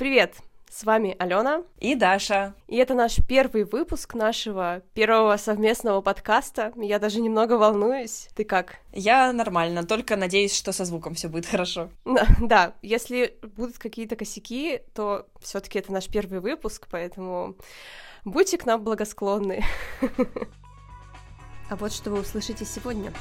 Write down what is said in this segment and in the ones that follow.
Привет! С вами Алена и Даша. И это наш первый выпуск нашего первого совместного подкаста. Я даже немного волнуюсь. Ты как? Я нормально, только надеюсь, что со звуком все будет хорошо. Да, да, если будут какие-то косяки, то все-таки это наш первый выпуск, поэтому будьте к нам благосклонны. А вот что вы услышите сегодня.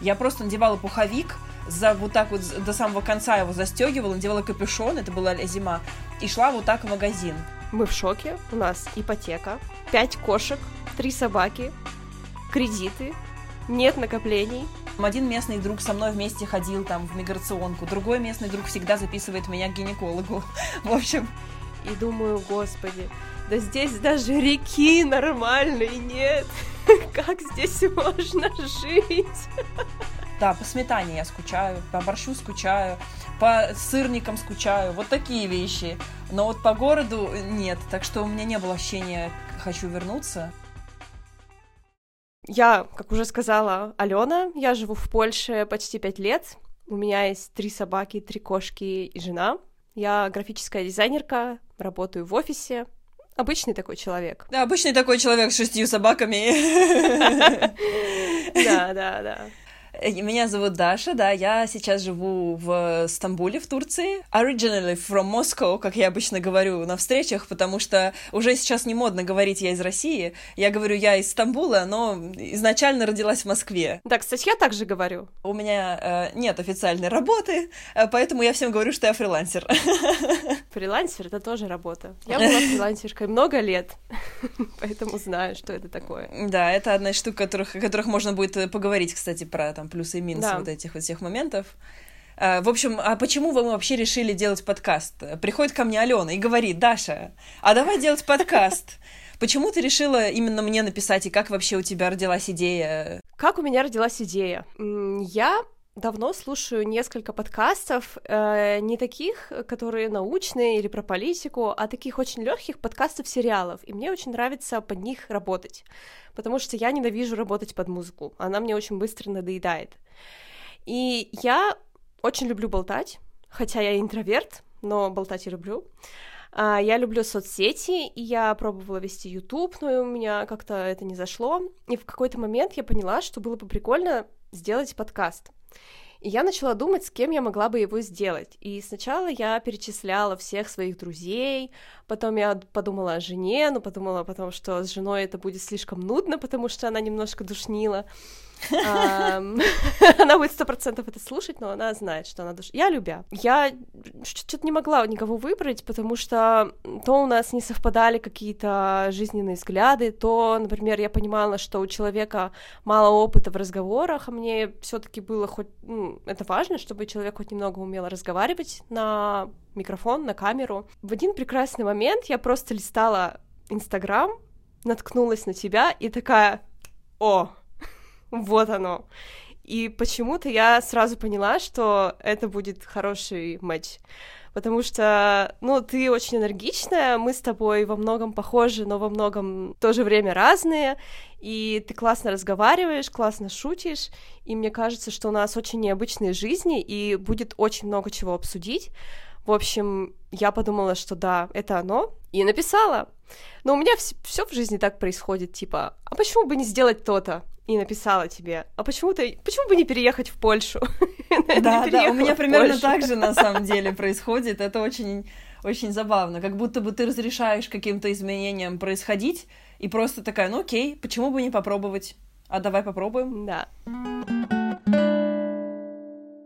Я просто надевала пуховик, за вот так вот до самого конца его застегивала, надевала капюшон, это была зима, и шла вот так в магазин. Мы в шоке, у нас ипотека, пять кошек, три собаки, кредиты, нет накоплений. Один местный друг со мной вместе ходил там в миграционку, другой местный друг всегда записывает меня к гинекологу. В общем... И думаю, господи, да здесь даже реки нормальной нет. Как здесь можно жить? Да, по сметане я скучаю, по борщу скучаю, по сырникам скучаю, вот такие вещи. Но вот по городу нет, так что у меня не было ощущения «хочу вернуться». Я, как уже сказала, Алена, я живу в Польше почти пять лет. У меня есть три собаки, три кошки и жена. Я графическая дизайнерка, работаю в офисе, Обычный такой человек. Да, обычный такой человек с шестью собаками. Да, да, да. Э, меня зовут Даша, да, я сейчас живу в Стамбуле, в Турции. Originally from Moscow, как я обычно говорю на встречах, потому что уже сейчас не модно говорить «я из России». Я говорю «я из Стамбула», но изначально родилась в Москве. Да, кстати, я также говорю. У меня э, нет официальной работы, э, поэтому я всем говорю, что я фрилансер. Фрилансер — это тоже работа. Я была фрилансеркой много лет, поэтому знаю, что это такое. Да, это одна из штук, которых, о которых можно будет э, поговорить, кстати, про там плюсы и минусы да. вот этих вот всех моментов. А, в общем, а почему вы вообще решили делать подкаст? Приходит ко мне Алена и говорит, Даша, а давай делать подкаст. Почему ты решила именно мне написать, и как вообще у тебя родилась идея? Как у меня родилась идея? Я давно слушаю несколько подкастов, э, не таких, которые научные или про политику, а таких очень легких подкастов сериалов. И мне очень нравится под них работать, потому что я ненавижу работать под музыку. Она мне очень быстро надоедает. И я очень люблю болтать, хотя я интроверт, но болтать я люблю. А, я люблю соцсети, и я пробовала вести YouTube, но у меня как-то это не зашло. И в какой-то момент я поняла, что было бы прикольно сделать подкаст. И я начала думать, с кем я могла бы его сделать. И сначала я перечисляла всех своих друзей, потом я подумала о жене, но подумала потом, что с женой это будет слишком нудно, потому что она немножко душнила. Она будет сто процентов это слушать, но она знает, что она душ... Я любя. Я что-то не могла никого выбрать, потому что то у нас не совпадали какие-то жизненные взгляды, то, например, я понимала, что у человека мало опыта в разговорах, а мне все таки было хоть... Ну, это важно, чтобы человек хоть немного умел разговаривать на микрофон, на камеру. В один прекрасный момент я просто листала Инстаграм, наткнулась на тебя и такая, о, вот оно. И почему-то я сразу поняла, что это будет хороший матч. Потому что, ну, ты очень энергичная, мы с тобой во многом похожи, но во многом в то же время разные, и ты классно разговариваешь, классно шутишь, и мне кажется, что у нас очень необычные жизни, и будет очень много чего обсудить. В общем, я подумала, что да, это оно, и написала. Но у меня все в жизни так происходит, типа, а почему бы не сделать то-то? И написала тебе, а почему ты, почему бы не переехать в Польшу? Да, да, у меня примерно так же на самом деле происходит. Это очень, очень забавно, как будто бы ты разрешаешь каким-то изменениям происходить, и просто такая, ну окей, почему бы не попробовать? А давай попробуем. Да.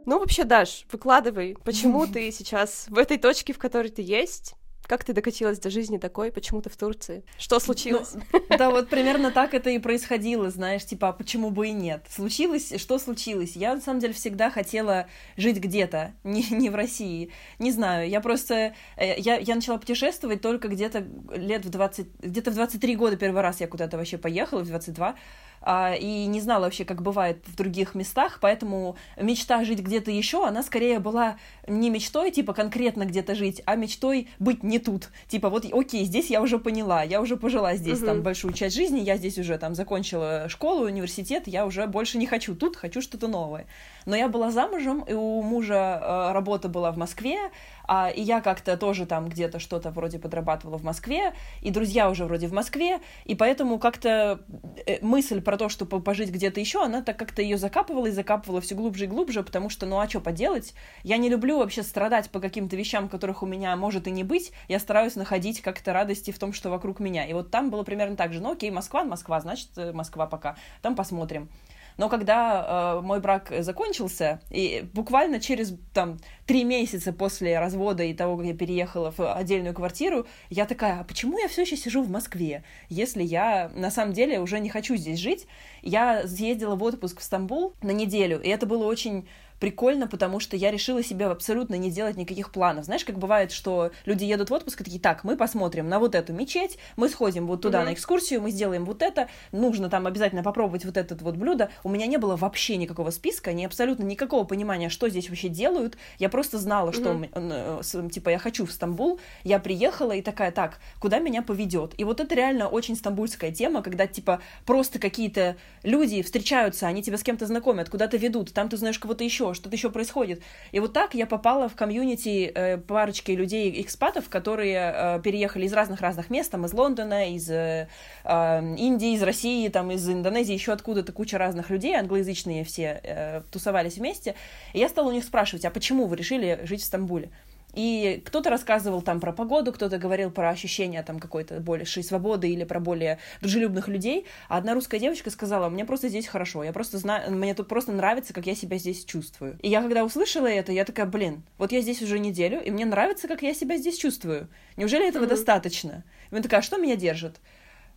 Ну, вообще, Даш, выкладывай, почему ты сейчас в этой точке, в которой ты есть, как ты докатилась до жизни такой? Почему ты в Турции? Что случилось? Ну, да, вот примерно так это и происходило, знаешь, типа, а почему бы и нет? Случилось, что случилось? Я, на самом деле, всегда хотела жить где-то, не, не в России. Не знаю, я просто... Э, я, я начала путешествовать только где-то лет в 20... Где-то в 23 года первый раз я куда-то вообще поехала, в 22. А, и не знала вообще, как бывает в других местах, поэтому мечта жить где-то еще, она скорее была не мечтой, типа, конкретно где-то жить, а мечтой быть не тут. Типа, вот, окей, здесь я уже поняла, я уже пожила здесь угу. там большую часть жизни, я здесь уже там закончила школу, университет, я уже больше не хочу тут, хочу что-то новое. Но я была замужем, и у мужа э, работа была в Москве, а, и я как-то тоже там где-то что-то вроде подрабатывала в Москве, и друзья уже вроде в Москве, и поэтому как-то э, мысль про то, что пожить где-то еще, она так как-то ее закапывала и закапывала все глубже и глубже, потому что, ну а что поделать? Я не люблю вообще страдать по каким-то вещам, которых у меня может и не быть, я стараюсь находить как-то радости в том, что вокруг меня. И вот там было примерно так же, ну окей, Москва, Москва, значит, э, Москва пока, там посмотрим. Но когда э, мой брак закончился, и буквально через там три месяца после развода и того, как я переехала в отдельную квартиру, я такая, а почему я все еще сижу в Москве, если я на самом деле уже не хочу здесь жить? Я съездила в отпуск в Стамбул на неделю, и это было очень прикольно, потому что я решила себе абсолютно не делать никаких планов. Знаешь, как бывает, что люди едут в отпуск и такие, так, мы посмотрим на вот эту мечеть, мы сходим вот туда mm-hmm. на экскурсию, мы сделаем вот это, нужно там обязательно попробовать вот это вот блюдо. У меня не было вообще никакого списка, ни абсолютно никакого понимания, что здесь вообще делают. Я просто знала, что, mm-hmm. типа, я хочу в Стамбул, я приехала и такая, так, куда меня поведет? И вот это реально очень стамбульская тема, когда, типа, просто какие-то люди встречаются, они тебя с кем-то знакомят, куда-то ведут, там ты знаешь кого-то еще, что-то еще происходит. И вот так я попала в комьюнити э, парочки людей, экспатов, которые э, переехали из разных-разных мест, там из Лондона, из э, э, Индии, из России, там из Индонезии, еще откуда-то куча разных людей, англоязычные все э, тусовались вместе. И я стала у них спрашивать, а почему вы решили жить в Стамбуле? И кто-то рассказывал там про погоду, кто-то говорил про ощущение там какой-то большей свободы или про более дружелюбных людей. А одна русская девочка сказала, мне просто здесь хорошо, я просто знаю, мне тут просто нравится, как я себя здесь чувствую. И я когда услышала это, я такая, блин, вот я здесь уже неделю, и мне нравится, как я себя здесь чувствую. Неужели этого mm-hmm. достаточно? И она такая, а что меня держит?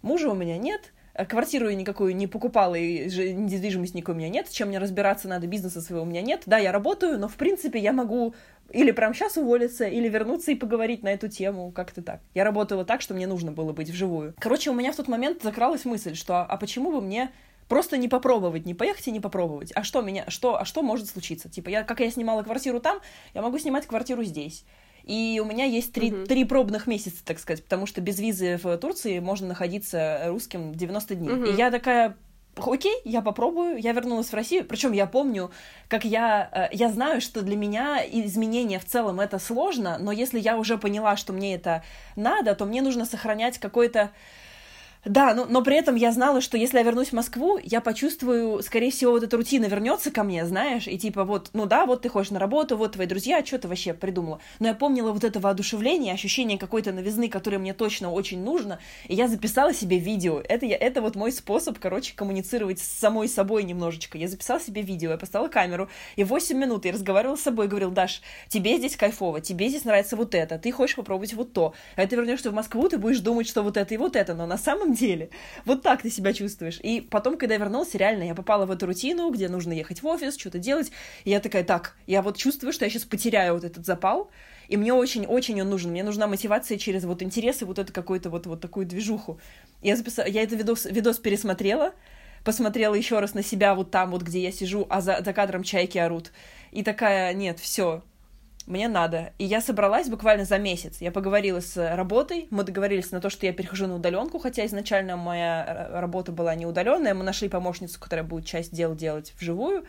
Мужа у меня нет, квартиру я никакую не покупала, и недвижимость никакой у меня нет, чем мне разбираться надо, бизнеса своего у меня нет. Да, я работаю, но, в принципе, я могу или прямо сейчас уволиться, или вернуться и поговорить на эту тему, как-то так. Я работала так, что мне нужно было быть вживую. Короче, у меня в тот момент закралась мысль, что а почему бы мне просто не попробовать, не поехать и не попробовать. А что меня, что, а что может случиться? Типа, я, как я снимала квартиру там, я могу снимать квартиру здесь. И у меня есть три, uh-huh. три пробных месяца, так сказать, потому что без визы в Турции можно находиться русским 90 дней. Uh-huh. И я такая, окей, я попробую, я вернулась в Россию, причем я помню, как я, э, я знаю, что для меня изменения в целом это сложно, но если я уже поняла, что мне это надо, то мне нужно сохранять какой-то да, но, но при этом я знала, что если я вернусь в Москву, я почувствую, скорее всего, вот эта рутина вернется ко мне, знаешь, и типа вот, ну да, вот ты ходишь на работу, вот твои друзья, что ты вообще придумала. Но я помнила вот это воодушевление, ощущение какой-то новизны, которое мне точно очень нужно, и я записала себе видео. Это, я, это вот мой способ, короче, коммуницировать с самой собой немножечко. Я записала себе видео, я поставила камеру, и 8 минут я разговаривала с собой, говорил, Даш, тебе здесь кайфово, тебе здесь нравится вот это, ты хочешь попробовать вот то. А ты вернешься в Москву, ты будешь думать, что вот это и вот это, но на самом самом деле. Вот так ты себя чувствуешь. И потом, когда я вернулась, реально, я попала в эту рутину, где нужно ехать в офис, что-то делать. И я такая, так, я вот чувствую, что я сейчас потеряю вот этот запал, и мне очень-очень он нужен. Мне нужна мотивация через вот интересы, вот эту какую-то вот, вот такую движуху. Я, записала, я этот видос, видос пересмотрела, посмотрела еще раз на себя вот там, вот где я сижу, а за, за кадром чайки орут. И такая, нет, все, мне надо. И я собралась буквально за месяц. Я поговорила с работой, мы договорились на то, что я перехожу на удаленку, хотя изначально моя работа была не удаленная. Мы нашли помощницу, которая будет часть дел делать вживую.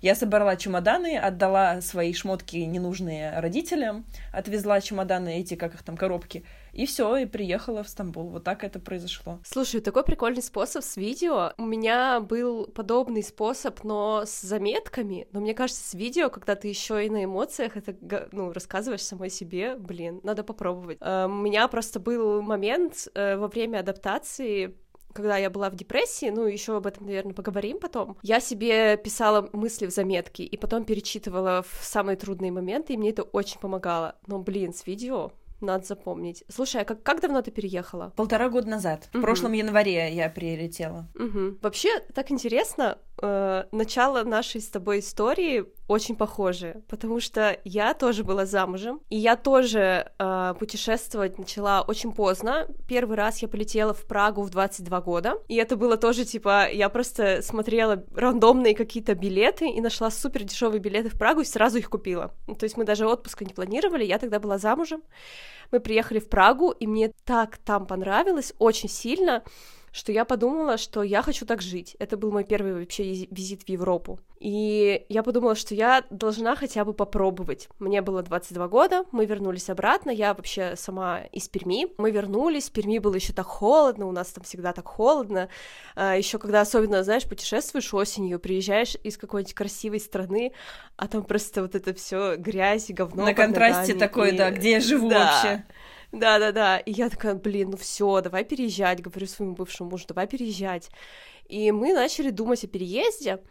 Я собрала чемоданы, отдала свои шмотки ненужные родителям, отвезла чемоданы эти, как их там, коробки, и все, и приехала в Стамбул. Вот так это произошло. Слушай, такой прикольный способ с видео. У меня был подобный способ, но с заметками. Но мне кажется, с видео, когда ты еще и на эмоциях это ну, рассказываешь самой себе, блин, надо попробовать. Э, у меня просто был момент э, во время адаптации когда я была в депрессии, ну, еще об этом, наверное, поговорим потом, я себе писала мысли в заметки и потом перечитывала в самые трудные моменты, и мне это очень помогало. Но, блин, с видео надо запомнить. Слушай, а как, как давно ты переехала? Полтора года назад. В угу. прошлом январе я прилетела. Угу. Вообще, так интересно, э, начало нашей с тобой истории очень похожи, потому что я тоже была замужем, и я тоже э, путешествовать начала очень поздно. Первый раз я полетела в Прагу в 22 года, и это было тоже типа, я просто смотрела рандомные какие-то билеты и нашла супер дешевые билеты в Прагу и сразу их купила. То есть мы даже отпуска не планировали, я тогда была замужем. Мы приехали в Прагу, и мне так там понравилось, очень сильно что я подумала, что я хочу так жить. Это был мой первый вообще визит в Европу. И я подумала, что я должна хотя бы попробовать. Мне было 22 года, мы вернулись обратно, я вообще сама из Перми. Мы вернулись, в Перми было еще так холодно, у нас там всегда так холодно. А еще когда особенно, знаешь, путешествуешь осенью, приезжаешь из какой-нибудь красивой страны, а там просто вот это все грязь и говно. На контрасте такой, и... да, где я живу да. вообще. Да-да-да. И я такая, блин, ну все, давай переезжать, говорю своему бывшему мужу, давай переезжать. И мы начали думать о переезде,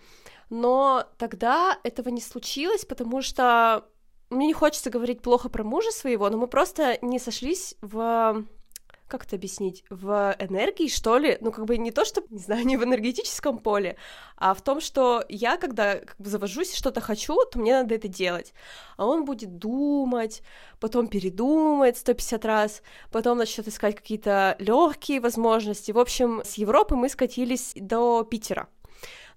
но тогда этого не случилось, потому что мне не хочется говорить плохо про мужа своего, но мы просто не сошлись в как это объяснить, в энергии, что ли, ну, как бы не то, что, не знаю, не в энергетическом поле, а в том, что я, когда как бы завожусь что-то хочу, то мне надо это делать, а он будет думать, потом передумает 150 раз, потом начнет искать какие-то легкие возможности. В общем, с Европы мы скатились до Питера,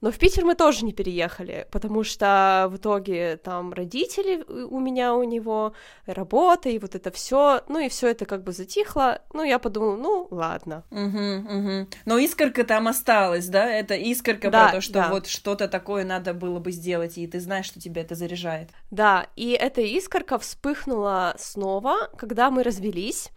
но в Питер мы тоже не переехали, потому что в итоге там родители у меня, у него, работа, и вот это все, ну и все это как бы затихло. Ну, я подумала, ну, ладно. Угу, угу. Но искорка там осталась, да? Это искорка да, про то, что да. вот что-то такое надо было бы сделать, и ты знаешь, что тебя это заряжает. Да, и эта искорка вспыхнула снова, когда мы развелись.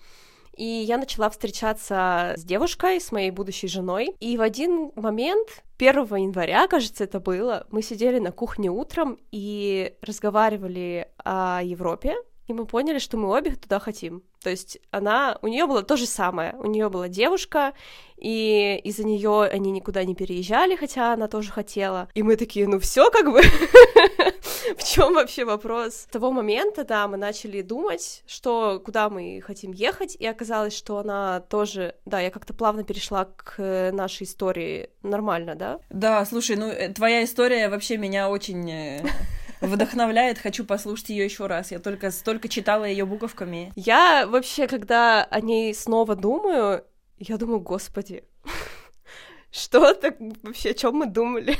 И я начала встречаться с девушкой, с моей будущей женой. И в один момент 1 января, кажется, это было, мы сидели на кухне утром и разговаривали о Европе, и мы поняли, что мы обе туда хотим. То есть она, у нее было то же самое. У нее была девушка, и из-за нее они никуда не переезжали, хотя она тоже хотела. И мы такие, ну все как бы. В чем вообще вопрос? С того момента, да, мы начали думать, что куда мы хотим ехать, и оказалось, что она тоже, да, я как-то плавно перешла к нашей истории нормально, да? Да, слушай, ну э, твоя история вообще меня очень э, вдохновляет, хочу послушать ее еще раз. Я только столько читала ее буковками. Я вообще, когда о ней снова думаю, я думаю, господи, что так вообще, о чем мы думали?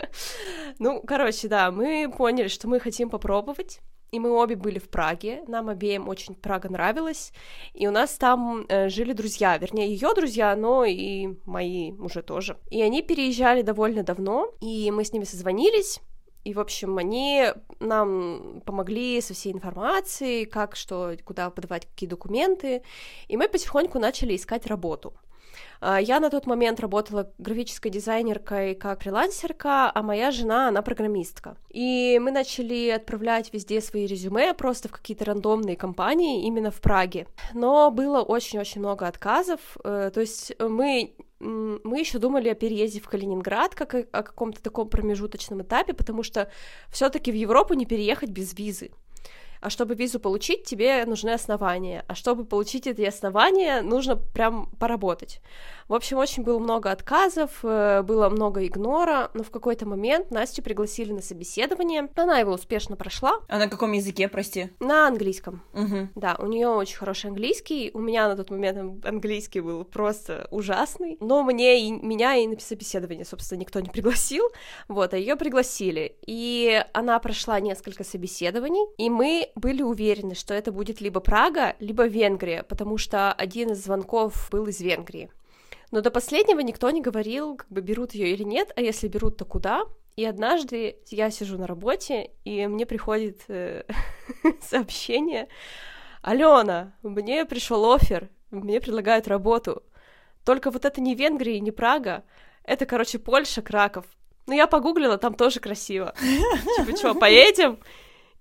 ну, короче, да, мы поняли, что мы хотим попробовать. И мы обе были в Праге, нам обеим очень Прага нравилась, и у нас там э, жили друзья, вернее, ее друзья, но и мои уже тоже. И они переезжали довольно давно, и мы с ними созвонились, и, в общем, они нам помогли со всей информацией, как, что, куда подавать какие документы, и мы потихоньку начали искать работу. А, я на тот момент работала графической дизайнеркой как фрилансерка, а моя жена, она программистка. И мы начали отправлять везде свои резюме, просто в какие-то рандомные компании, именно в Праге. Но было очень-очень много отказов, э, то есть мы мы еще думали о переезде в Калининград, как о, о каком-то таком промежуточном этапе, потому что все-таки в Европу не переехать без визы. А чтобы визу получить, тебе нужны основания. А чтобы получить эти основания, нужно прям поработать. В общем, очень было много отказов, э, было много игнора, но в какой-то момент Настю пригласили на собеседование. Она его успешно прошла. А на каком языке, прости? На английском. Угу. Да, у нее очень хороший английский. У меня на тот момент английский был просто ужасный. Но мне и меня и на собеседование, собственно, никто не пригласил. Вот, а ее пригласили. И она прошла несколько собеседований, и мы были уверены, что это будет либо Прага, либо Венгрия, потому что один из звонков был из Венгрии. Но до последнего никто не говорил, как бы берут ее или нет, а если берут, то куда. И однажды я сижу на работе, и мне приходит э, сообщение. Алена, мне пришел офер, мне предлагают работу. Только вот это не Венгрия, не Прага, это, короче, Польша, Краков. Ну, я погуглила, там тоже красиво. Типа, что, поедем?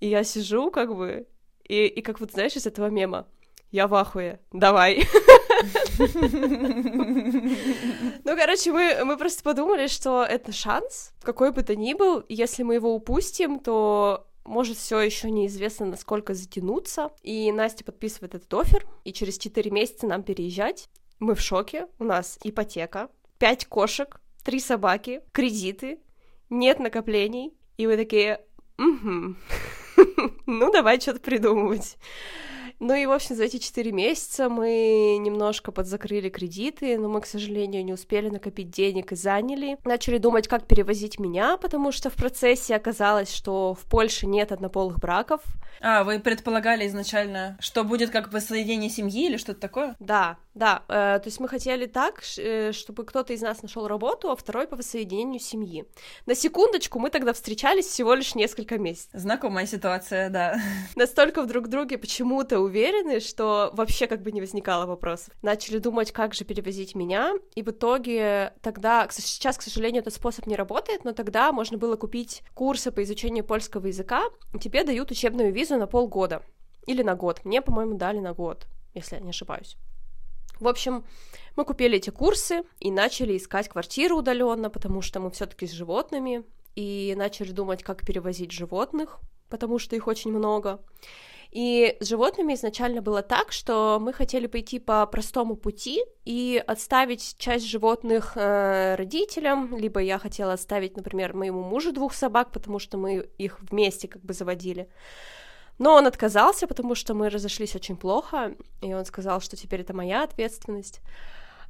И я сижу, как бы, и, и как вот, знаешь, из этого мема, я в ахуе, давай. Ну, короче, мы, мы просто подумали, что это шанс, какой бы то ни был, если мы его упустим, то может все еще неизвестно, насколько затянуться. И Настя подписывает этот офер, и через 4 месяца нам переезжать. Мы в шоке, у нас ипотека, 5 кошек, 3 собаки, кредиты, нет накоплений, и вы такие, угу, ну давай что-то придумывать. Ну и, в общем, за эти четыре месяца мы немножко подзакрыли кредиты, но мы, к сожалению, не успели накопить денег и заняли. Начали думать, как перевозить меня, потому что в процессе оказалось, что в Польше нет однополых браков. А, вы предполагали изначально, что будет как воссоединение семьи или что-то такое? Да, да. Э, то есть мы хотели так, э, чтобы кто-то из нас нашел работу, а второй по воссоединению семьи. На секундочку, мы тогда встречались всего лишь несколько месяцев. Знакомая ситуация, да. Настолько в друг друге почему-то уверены, что вообще как бы не возникало вопросов. Начали думать, как же перевозить меня, и в итоге тогда, сейчас, к сожалению, этот способ не работает, но тогда можно было купить курсы по изучению польского языка, и тебе дают учебную визу на полгода или на год. Мне, по-моему, дали на год, если я не ошибаюсь. В общем, мы купили эти курсы и начали искать квартиру удаленно, потому что мы все-таки с животными, и начали думать, как перевозить животных, потому что их очень много. И с животными изначально было так, что мы хотели пойти по простому пути и отставить часть животных э, родителям, либо я хотела оставить, например, моему мужу двух собак, потому что мы их вместе как бы заводили. Но он отказался, потому что мы разошлись очень плохо, и он сказал, что теперь это моя ответственность.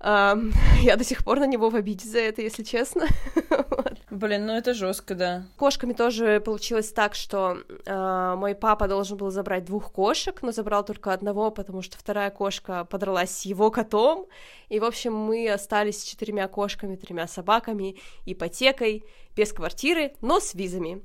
Я до сих пор на него в обиде за это, если честно. Блин, ну это жестко, да. Кошками тоже получилось так, что э, мой папа должен был забрать двух кошек, но забрал только одного, потому что вторая кошка подралась с его котом. И, в общем, мы остались с четырьмя кошками, тремя собаками, ипотекой, без квартиры, но с визами.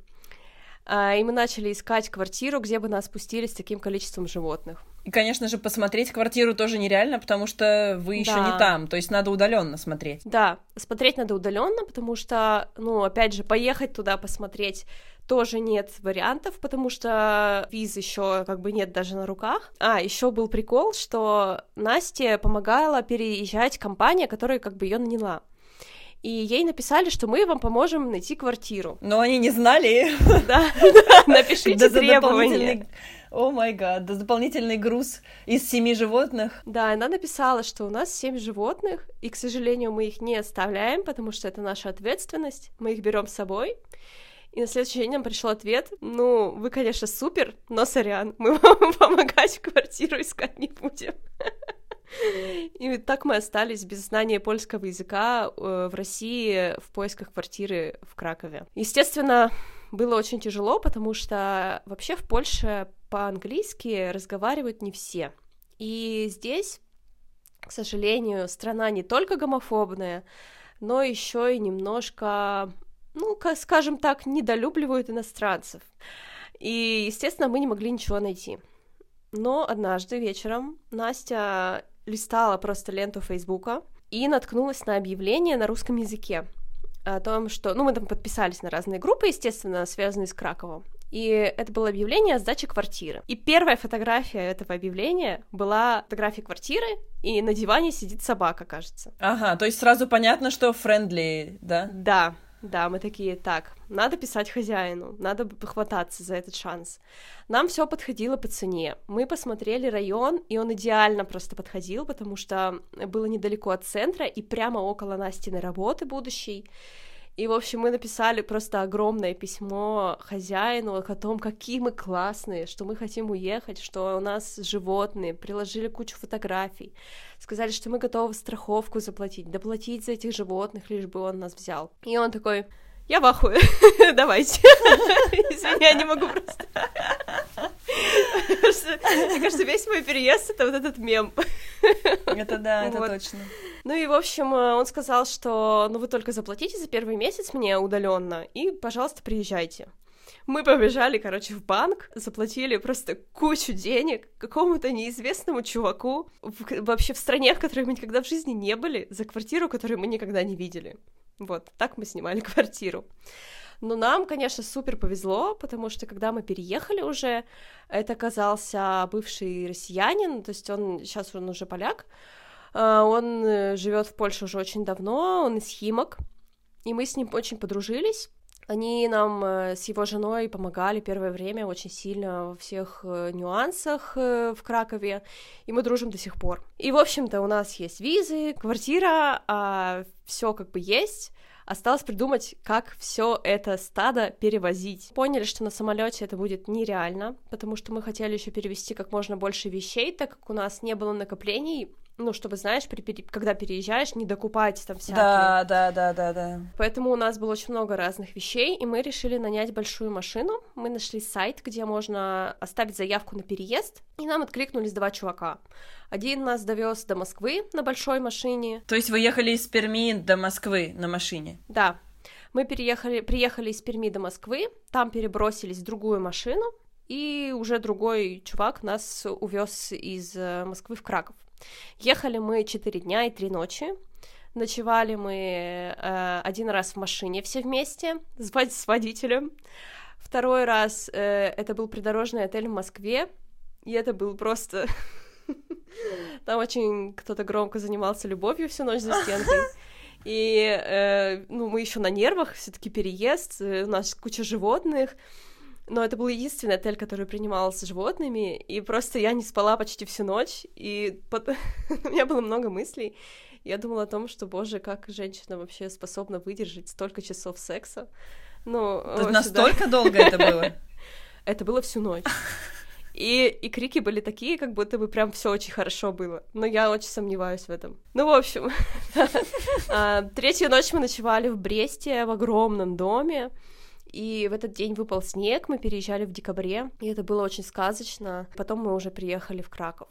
Э, и мы начали искать квартиру, где бы нас пустили с таким количеством животных. И, конечно же, посмотреть квартиру тоже нереально, потому что вы еще да. не там, то есть надо удаленно смотреть. Да, смотреть надо удаленно, потому что, ну, опять же, поехать туда посмотреть тоже нет вариантов, потому что виз еще как бы нет даже на руках. А, еще был прикол, что Насте помогала переезжать компания, которая как бы ее наняла и ей написали, что мы вам поможем найти квартиру. Но они не знали. Да, напишите требования. О май гад, дополнительный груз из семи животных. Да, она написала, что у нас семь животных, и, к сожалению, мы их не оставляем, потому что это наша ответственность, мы их берем с собой. И на следующий день нам пришел ответ, ну, вы, конечно, супер, но сорян, мы вам помогать квартиру искать не будем. И так мы остались без знания польского языка э, в России в поисках квартиры в Кракове. Естественно, было очень тяжело, потому что вообще в Польше по-английски разговаривают не все. И здесь, к сожалению, страна не только гомофобная, но еще и немножко, ну, скажем так, недолюбливают иностранцев. И, естественно, мы не могли ничего найти. Но однажды вечером Настя листала просто ленту Фейсбука и наткнулась на объявление на русском языке о том, что... Ну, мы там подписались на разные группы, естественно, связанные с Краковом. И это было объявление о сдаче квартиры. И первая фотография этого объявления была фотография квартиры, и на диване сидит собака, кажется. Ага, то есть сразу понятно, что френдли, да? Да, да, мы такие, так, надо писать хозяину, надо хвататься за этот шанс. Нам все подходило по цене. Мы посмотрели район, и он идеально просто подходил, потому что было недалеко от центра и прямо около Настиной работы будущей. И, в общем, мы написали просто огромное письмо хозяину о том, какие мы классные, что мы хотим уехать, что у нас животные, приложили кучу фотографий, сказали, что мы готовы страховку заплатить, доплатить за этих животных, лишь бы он нас взял. И он такой, я в ахуе, давайте. Извини, я не могу просто. Мне кажется, весь мой переезд — это вот этот мем. Это да, это точно. Ну и, в общем, э, он сказал, что ну вы только заплатите за первый месяц мне удаленно и, пожалуйста, приезжайте. Мы побежали, короче, в банк, заплатили просто кучу денег какому-то неизвестному чуваку в, вообще в стране, в которой мы никогда в жизни не были, за квартиру, которую мы никогда не видели. Вот, так мы снимали квартиру. Но нам, конечно, супер повезло, потому что когда мы переехали уже, это оказался бывший россиянин, то есть он сейчас он уже поляк, а, он э, живет в Польше уже очень давно, он из Химок, и мы с ним очень подружились. Они нам э, с его женой помогали первое время очень сильно во всех э, нюансах в Кракове, и мы дружим до сих пор. И, в общем-то, у нас есть визы, квартира, а все как бы есть, Осталось придумать, как все это стадо перевозить. Поняли, что на самолете это будет нереально, потому что мы хотели еще перевести как можно больше вещей, так как у нас не было накоплений ну, чтобы, знаешь, при, при, когда переезжаешь, не докупать там всякие. Да, да, да, да, да. Поэтому у нас было очень много разных вещей, и мы решили нанять большую машину. Мы нашли сайт, где можно оставить заявку на переезд, и нам откликнулись два чувака. Один нас довез до Москвы на большой машине. То есть вы ехали из Перми до Москвы на машине? Да. Мы переехали, приехали из Перми до Москвы, там перебросились в другую машину, и уже другой чувак нас увез из э, Москвы в Краков. Ехали мы 4 дня и 3 ночи. Ночевали мы э, один раз в машине все вместе с, с водителем. Второй раз э, это был придорожный отель в Москве, и это был просто... Там очень кто-то громко занимался любовью всю ночь за стенкой. И э, ну, мы еще на нервах, все-таки переезд, э, у нас куча животных. Но это был единственный отель, который принимался животными, и просто я не спала почти всю ночь, и под... у меня было много мыслей. Я думала о том, что, боже, как женщина вообще способна выдержать столько часов секса. Ну, Тут настолько да. долго это было? Это было всю ночь. И, и крики были такие, как будто бы прям все очень хорошо было. Но я очень сомневаюсь в этом. Ну, в общем, а, третью ночь мы ночевали в Бресте в огромном доме. И в этот день выпал снег, мы переезжали в декабре, и это было очень сказочно. Потом мы уже приехали в Краков.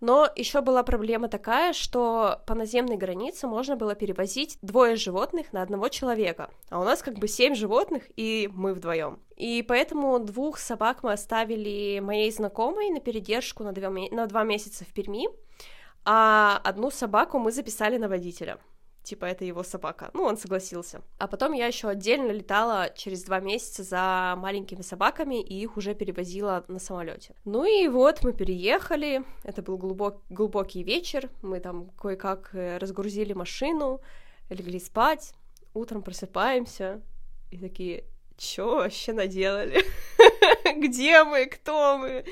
Но еще была проблема такая, что по наземной границе можно было перевозить двое животных на одного человека, а у нас как бы семь животных и мы вдвоем. И поэтому двух собак мы оставили моей знакомой на передержку на два, на два месяца в Перми, а одну собаку мы записали на водителя типа, это его собака. Ну, он согласился. А потом я еще отдельно летала через два месяца за маленькими собаками и их уже перевозила на самолете. Ну и вот мы переехали, это был глубок, глубокий вечер, мы там кое-как э, разгрузили машину, легли спать, утром просыпаемся и такие, чё вообще наделали? Где мы? Кто мы?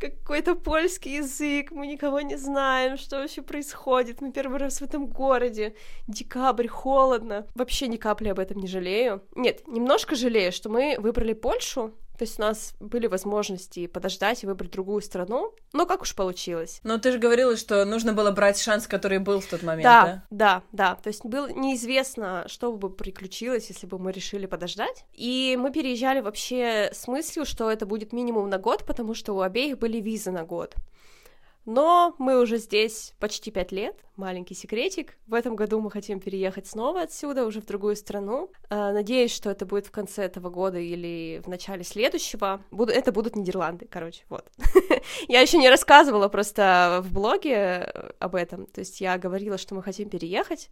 Какой-то польский язык, мы никого не знаем, что вообще происходит. Мы первый раз в этом городе. Декабрь, холодно. Вообще ни капли об этом не жалею. Нет, немножко жалею, что мы выбрали Польшу, то есть у нас были возможности подождать и выбрать другую страну, но как уж получилось. Но ты же говорила, что нужно было брать шанс, который был в тот момент, да? Да, да, да. То есть было неизвестно, что бы приключилось, если бы мы решили подождать. И мы переезжали вообще с мыслью, что это будет минимум на год, потому что у обеих были визы на год. Но мы уже здесь почти пять лет, маленький секретик. В этом году мы хотим переехать снова отсюда, уже в другую страну. А, надеюсь, что это будет в конце этого года или в начале следующего. Буду... Это будут Нидерланды, короче, вот. я еще не рассказывала просто в блоге э, об этом. То есть я говорила, что мы хотим переехать,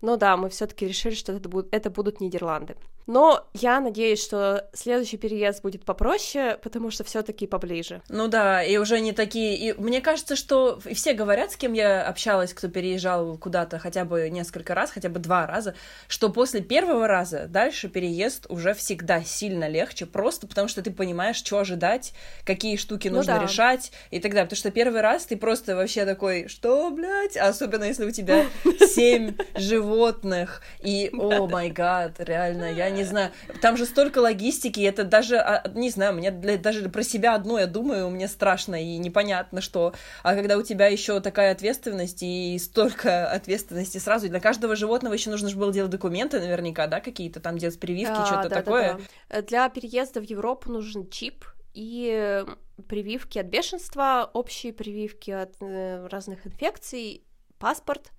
но да, мы все-таки решили, что это, будут... Нидерланды. Но я надеюсь, что следующий переезд будет попроще, потому что все-таки поближе. Ну да, и уже не такие. И мне кажется, что все говорят, с кем я общалась, кто переезжал переезжал куда-то хотя бы несколько раз, хотя бы два раза, что после первого раза дальше переезд уже всегда сильно легче, просто потому что ты понимаешь, что ожидать, какие штуки ну нужно да. решать и так далее. Потому что первый раз ты просто вообще такой, что, блядь? Особенно если у тебя семь животных, и, о май гад, реально, я не знаю. Там же столько логистики, это даже, а, не знаю, мне даже про себя одно я думаю, мне страшно и непонятно, что. А когда у тебя еще такая ответственность и столько ответственности сразу. И для каждого животного еще нужно же было делать документы наверняка, да, какие-то там делать прививки, а, что-то да, такое. Да, да. Для переезда в Европу нужен чип и прививки от бешенства, общие прививки от э, разных инфекций, паспорт.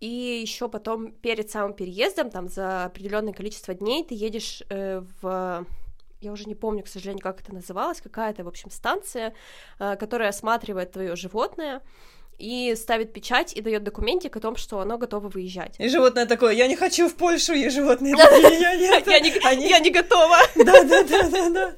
И еще потом перед самым переездом, там за определенное количество дней ты едешь э, в я уже не помню, к сожалению, как это называлось, какая-то, в общем, станция, э, которая осматривает твое животное, и ставит печать и дает документик о том, что оно готово выезжать. И животное такое, я не хочу в Польшу, и животные такие, я не, я не готова. Да, да, да, да, да.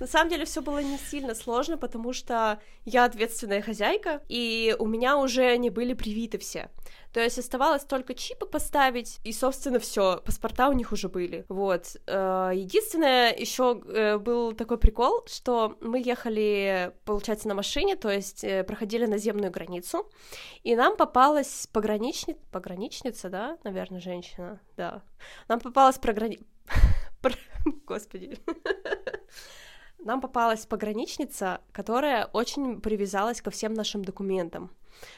На самом деле все было не сильно сложно, потому что я ответственная хозяйка, и у меня уже они были привиты все. То есть оставалось только чипы поставить, и, собственно, все, паспорта у них уже были. Вот. Э, единственное, еще э, был такой прикол, что мы ехали, получается, на машине, то есть э, проходили наземную границу, и нам попалась пограничница, пограничница, да, наверное, женщина, да. Нам попалась програни... Господи. Нам попалась пограничница, которая очень привязалась ко всем нашим документам.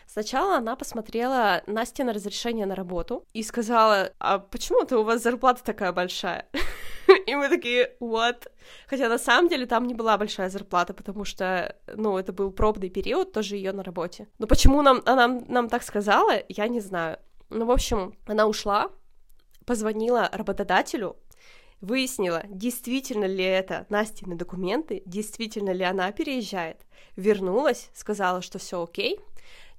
Сначала она посмотрела Насте на разрешение на работу и сказала, а почему-то у вас зарплата такая большая? И мы такие, what? Хотя на самом деле там не была большая зарплата, потому что, ну, это был пробный период, тоже ее на работе. Но почему нам, она нам так сказала, я не знаю. Ну, в общем, она ушла, позвонила работодателю, выяснила, действительно ли это Настины документы, действительно ли она переезжает, вернулась, сказала, что все окей,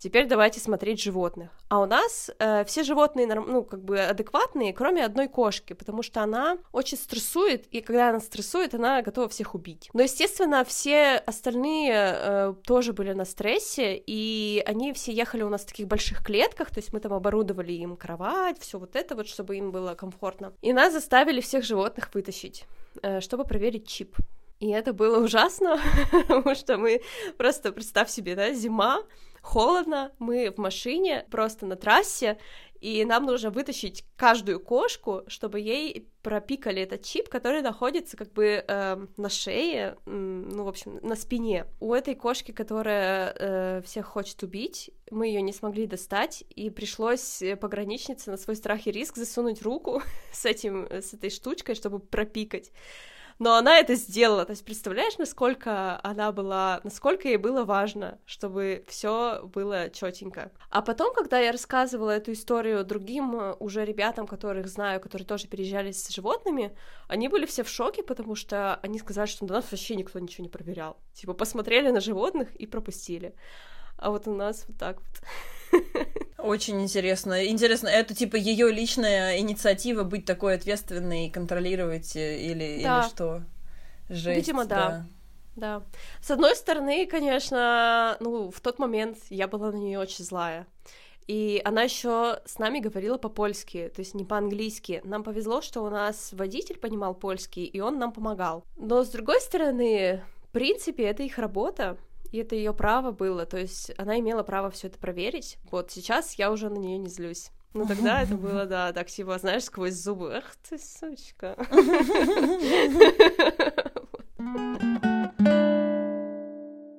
теперь давайте смотреть животных. А у нас э, все животные, ну, как бы адекватные, кроме одной кошки, потому что она очень стрессует, и когда она стрессует, она готова всех убить. Но, естественно, все остальные э, тоже были на стрессе, и они все ехали у нас в таких больших клетках, то есть мы там оборудовали им кровать, все вот это вот, чтобы им было комфортно. И нас заставили всех животных вытащить, э, чтобы проверить чип. И это было ужасно, потому что мы просто, представь себе, да, зима, холодно, мы в машине, просто на трассе, и нам нужно вытащить каждую кошку, чтобы ей пропикали этот чип, который находится как бы э, на шее, э, ну, в общем, на спине. У этой кошки, которая э, всех хочет убить, мы ее не смогли достать, и пришлось пограничнице на свой страх и риск засунуть руку с, этим, с этой штучкой, чтобы пропикать но она это сделала. То есть представляешь, насколько она была, насколько ей было важно, чтобы все было четенько. А потом, когда я рассказывала эту историю другим э, уже ребятам, которых знаю, которые тоже переезжали с животными, они были все в шоке, потому что они сказали, что до нас вообще никто ничего не проверял. Типа посмотрели на животных и пропустили. А вот у нас вот так вот. Очень интересно. Интересно, это типа ее личная инициатива быть такой ответственной, контролировать э, или, да. или что? Жесть, Видимо, да. да. Да. С одной стороны, конечно, ну, в тот момент я была на нее очень злая. И она еще с нами говорила по-польски, то есть не по-английски. Нам повезло, что у нас водитель понимал польский, и он нам помогал. Но с другой стороны, в принципе, это их работа и это ее право было, то есть она имела право все это проверить. Вот сейчас я уже на нее не злюсь. Ну тогда это было, да, так типа, знаешь, сквозь зубы. Ах ты, сучка.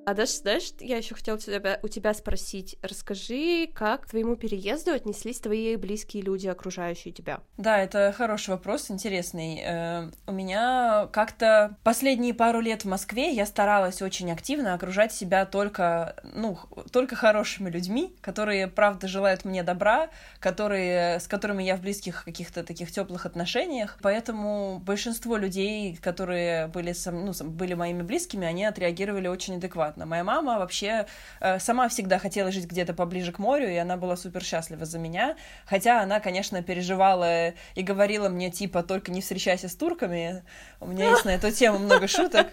А даже, знаешь, я еще хотела у тебя, у тебя спросить, расскажи, как к твоему переезду отнеслись твои близкие люди, окружающие тебя? Да, это хороший вопрос, интересный. Э, у меня как-то последние пару лет в Москве я старалась очень активно окружать себя только, ну, только хорошими людьми, которые, правда, желают мне добра, которые, с которыми я в близких каких-то таких теплых отношениях. Поэтому большинство людей, которые были, со, ну, были моими близкими, они отреагировали очень адекватно адекватно. Моя мама вообще э, сама всегда хотела жить где-то поближе к морю, и она была супер счастлива за меня. Хотя она, конечно, переживала и говорила мне, типа, только не встречайся с турками. У меня есть на эту тему много шуток.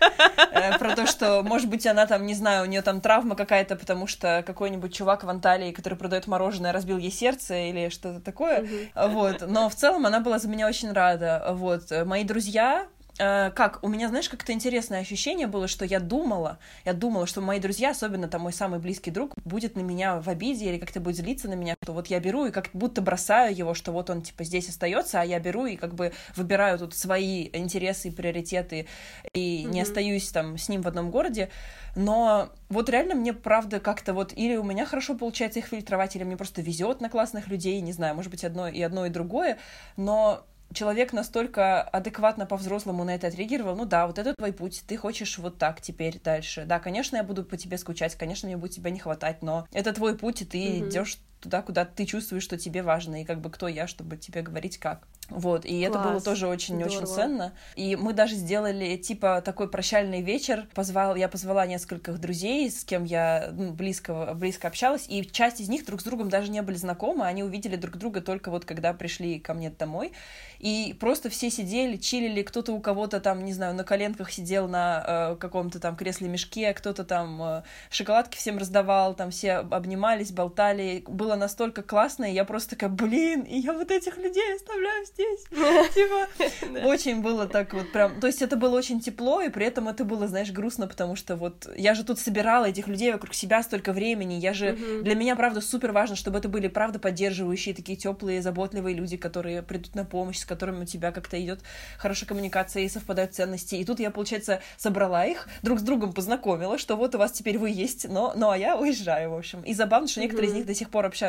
Э, про то, что, может быть, она там, не знаю, у нее там травма какая-то, потому что какой-нибудь чувак в Анталии, который продает мороженое, разбил ей сердце или что-то такое. Вот. Но в целом она была за меня очень рада. Вот. Мои друзья, Э, как, у меня, знаешь, как-то интересное ощущение было, что я думала, я думала, что мои друзья, особенно там мой самый близкий друг, будет на меня в обиде или как-то будет злиться на меня, что вот я беру и как будто бросаю его, что вот он, типа, здесь остается, а я беру и как бы выбираю тут свои интересы и приоритеты и mm-hmm. не остаюсь там с ним в одном городе, но вот реально мне, правда, как-то вот или у меня хорошо получается их фильтровать, или мне просто везет на классных людей, не знаю, может быть, одно и одно, и другое, но человек настолько адекватно по-взрослому на это отреагировал, ну да, вот это твой путь, ты хочешь вот так теперь дальше. Да, конечно, я буду по тебе скучать, конечно, мне будет тебя не хватать, но это твой путь, и ты mm-hmm. идешь туда, куда ты чувствуешь, что тебе важно, и как бы кто я, чтобы тебе говорить как. Вот, и Класс. это было тоже очень-очень ценно. И мы даже сделали, типа, такой прощальный вечер. Позвал, я позвала нескольких друзей, с кем я ну, близко, близко общалась, и часть из них друг с другом даже не были знакомы, они увидели друг друга только вот когда пришли ко мне домой. И просто все сидели, чилили, кто-то у кого-то там, не знаю, на коленках сидел на э, каком-то там кресле-мешке, кто-то там э, шоколадки всем раздавал, там все обнимались, болтали. Было настолько классно, и я просто такая, блин, и я вот этих людей оставляю здесь. Типа, очень было так вот прям... То есть это было очень тепло, и при этом это было, знаешь, грустно, потому что вот я же тут собирала этих людей вокруг себя столько времени, я же... Для меня, правда, супер важно, чтобы это были, правда, поддерживающие, такие теплые, заботливые люди, которые придут на помощь, с которыми у тебя как-то идет хорошая коммуникация и совпадают ценности. И тут я, получается, собрала их, друг с другом познакомила, что вот у вас теперь вы есть, но, ну а я уезжаю, в общем. И забавно, что некоторые из них до сих пор общаются.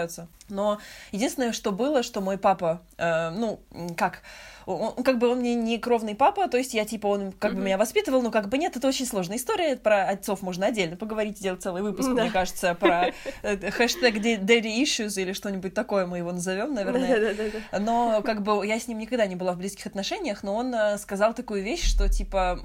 Но единственное, что было, что мой папа, э, ну, как он, как бы он мне не кровный папа, то есть я, типа, он как mm-hmm. бы меня воспитывал, но как бы нет, это очень сложная история, про отцов можно отдельно поговорить, сделать целый выпуск, да. мне кажется, про э, хэштег daddy issues или что-нибудь такое мы его назовем, наверное. Но как бы я с ним никогда не была в близких отношениях, но он э, сказал такую вещь, что, типа,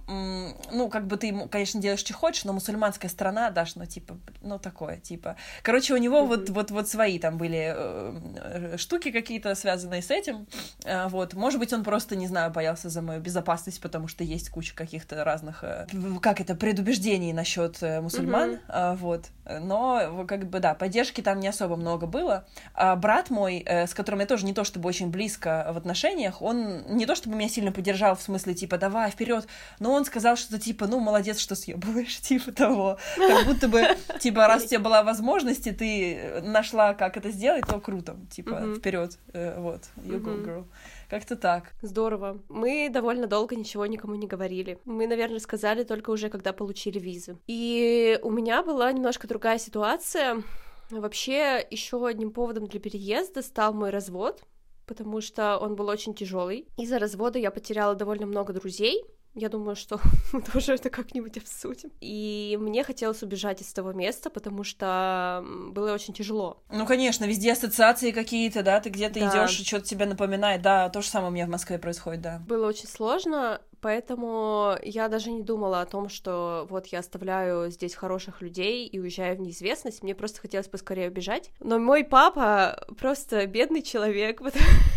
ну, как бы ты, конечно, делаешь, что хочешь, но мусульманская страна, дашь, ну, типа, ну, такое, типа. Короче, у него вот, вот, вот свои там были э, штуки какие-то, связанные с этим, вот. Может быть, он просто, не знаю, боялся за мою безопасность, потому что есть куча каких-то разных, э, как это, предубеждений насчет э, мусульман, mm-hmm. вот. Но, как бы, да, поддержки там не особо много было. А брат мой, э, с которым я тоже не то чтобы очень близко в отношениях, он не то чтобы меня сильно поддержал, в смысле, типа, давай, вперед, но он сказал что-то типа, ну, молодец, что съебываешь, типа того. Как будто бы, типа, раз у тебя была возможность, и ты нашла, как это сделать, то круто, типа, вперед, вот, you go, girl. Как-то так. Здорово. Мы довольно долго ничего никому не говорили. Мы, наверное, сказали только уже, когда получили визы. И у меня была немножко другая ситуация. Вообще, еще одним поводом для переезда стал мой развод, потому что он был очень тяжелый. Из-за развода я потеряла довольно много друзей, я думаю, что мы тоже это как-нибудь обсудим. И мне хотелось убежать из того места, потому что было очень тяжело. Ну, конечно, везде ассоциации какие-то, да, ты где-то да. идешь, что-то тебе напоминает, да, то же самое у меня в Москве происходит, да. Было очень сложно, Поэтому я даже не думала о том, что вот я оставляю здесь хороших людей и уезжаю в неизвестность. Мне просто хотелось поскорее убежать. Но мой папа просто бедный человек,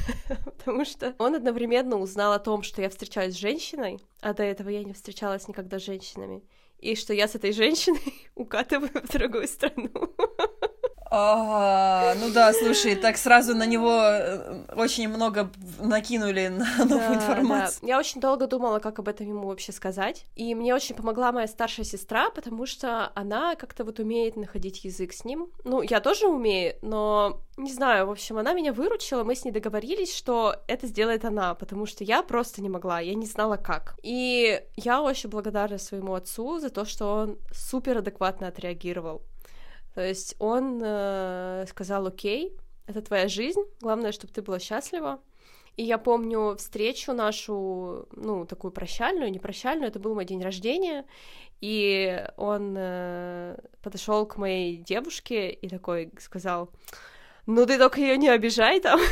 потому, что он одновременно узнал о том, что я встречаюсь с женщиной, а до этого я не встречалась никогда с женщинами, и что я с этой женщиной укатываю в другую страну. А, ну да, слушай, так сразу на него э, очень много накинули на новую да, информацию. Да. Я очень долго думала, как об этом ему вообще сказать. И мне очень помогла моя старшая сестра, потому что она как-то вот умеет находить язык с ним. Ну, я тоже умею, но не знаю, в общем, она меня выручила, мы с ней договорились, что это сделает она, потому что я просто не могла, я не знала как. И я очень благодарна своему отцу за то, что он супер адекватно отреагировал. То есть он э, сказал, окей, это твоя жизнь, главное, чтобы ты была счастлива. И я помню встречу нашу, ну, такую прощальную, не прощальную, это был мой день рождения, и он э, подошел к моей девушке и такой сказал, ну ты только ее не обижай там.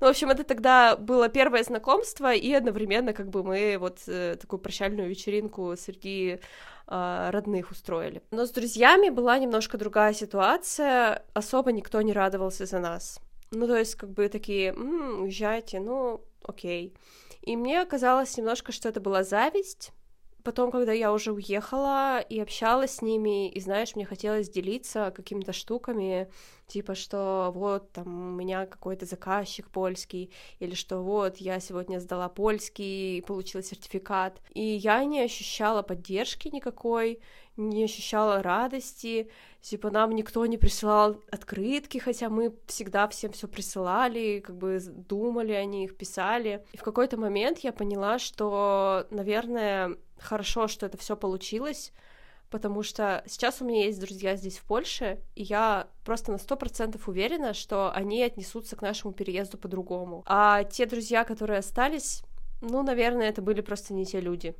Ну, в общем, это тогда было первое знакомство, и одновременно как бы мы вот э, такую прощальную вечеринку среди э, родных устроили. Но с друзьями была немножко другая ситуация, особо никто не радовался за нас. Ну, то есть, как бы такие, м-м, уезжайте, ну, окей. И мне казалось немножко, что это была зависть, потом, когда я уже уехала и общалась с ними, и знаешь, мне хотелось делиться какими-то штуками, типа, что вот там у меня какой-то заказчик польский, или что вот я сегодня сдала польский и получила сертификат. И я не ощущала поддержки никакой, не ощущала радости, типа нам никто не присылал открытки, хотя мы всегда всем все присылали, как бы думали о них, писали. И в какой-то момент я поняла, что, наверное, хорошо, что это все получилось, потому что сейчас у меня есть друзья здесь в Польше, и я просто на сто процентов уверена, что они отнесутся к нашему переезду по-другому. А те друзья, которые остались, ну, наверное, это были просто не те люди.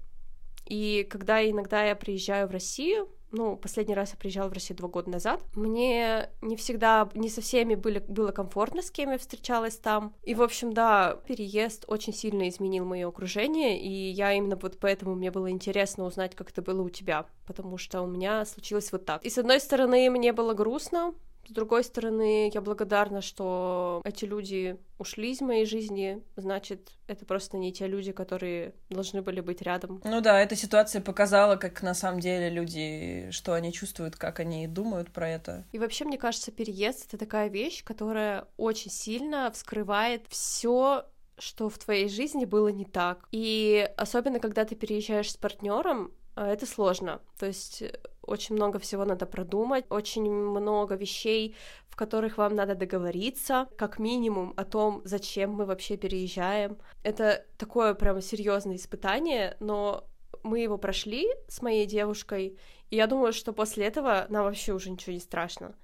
И когда иногда я приезжаю в Россию, ну, последний раз я приезжала в Россию два года назад. Мне не всегда, не со всеми были, было комфортно, с кем я встречалась там. И, в общем, да, переезд очень сильно изменил мое окружение, и я именно вот поэтому мне было интересно узнать, как это было у тебя, потому что у меня случилось вот так. И, с одной стороны, мне было грустно, с другой стороны, я благодарна, что эти люди ушли из моей жизни, значит, это просто не те люди, которые должны были быть рядом. Ну да, эта ситуация показала, как на самом деле люди, что они чувствуют, как они думают про это. И вообще, мне кажется, переезд — это такая вещь, которая очень сильно вскрывает все что в твоей жизни было не так. И особенно, когда ты переезжаешь с партнером, это сложно. То есть э, очень много всего надо продумать, очень много вещей, в которых вам надо договориться, как минимум о том, зачем мы вообще переезжаем. Это такое прямо серьезное испытание, но мы его прошли с моей девушкой, и я думаю, что после этого нам вообще уже ничего не страшно.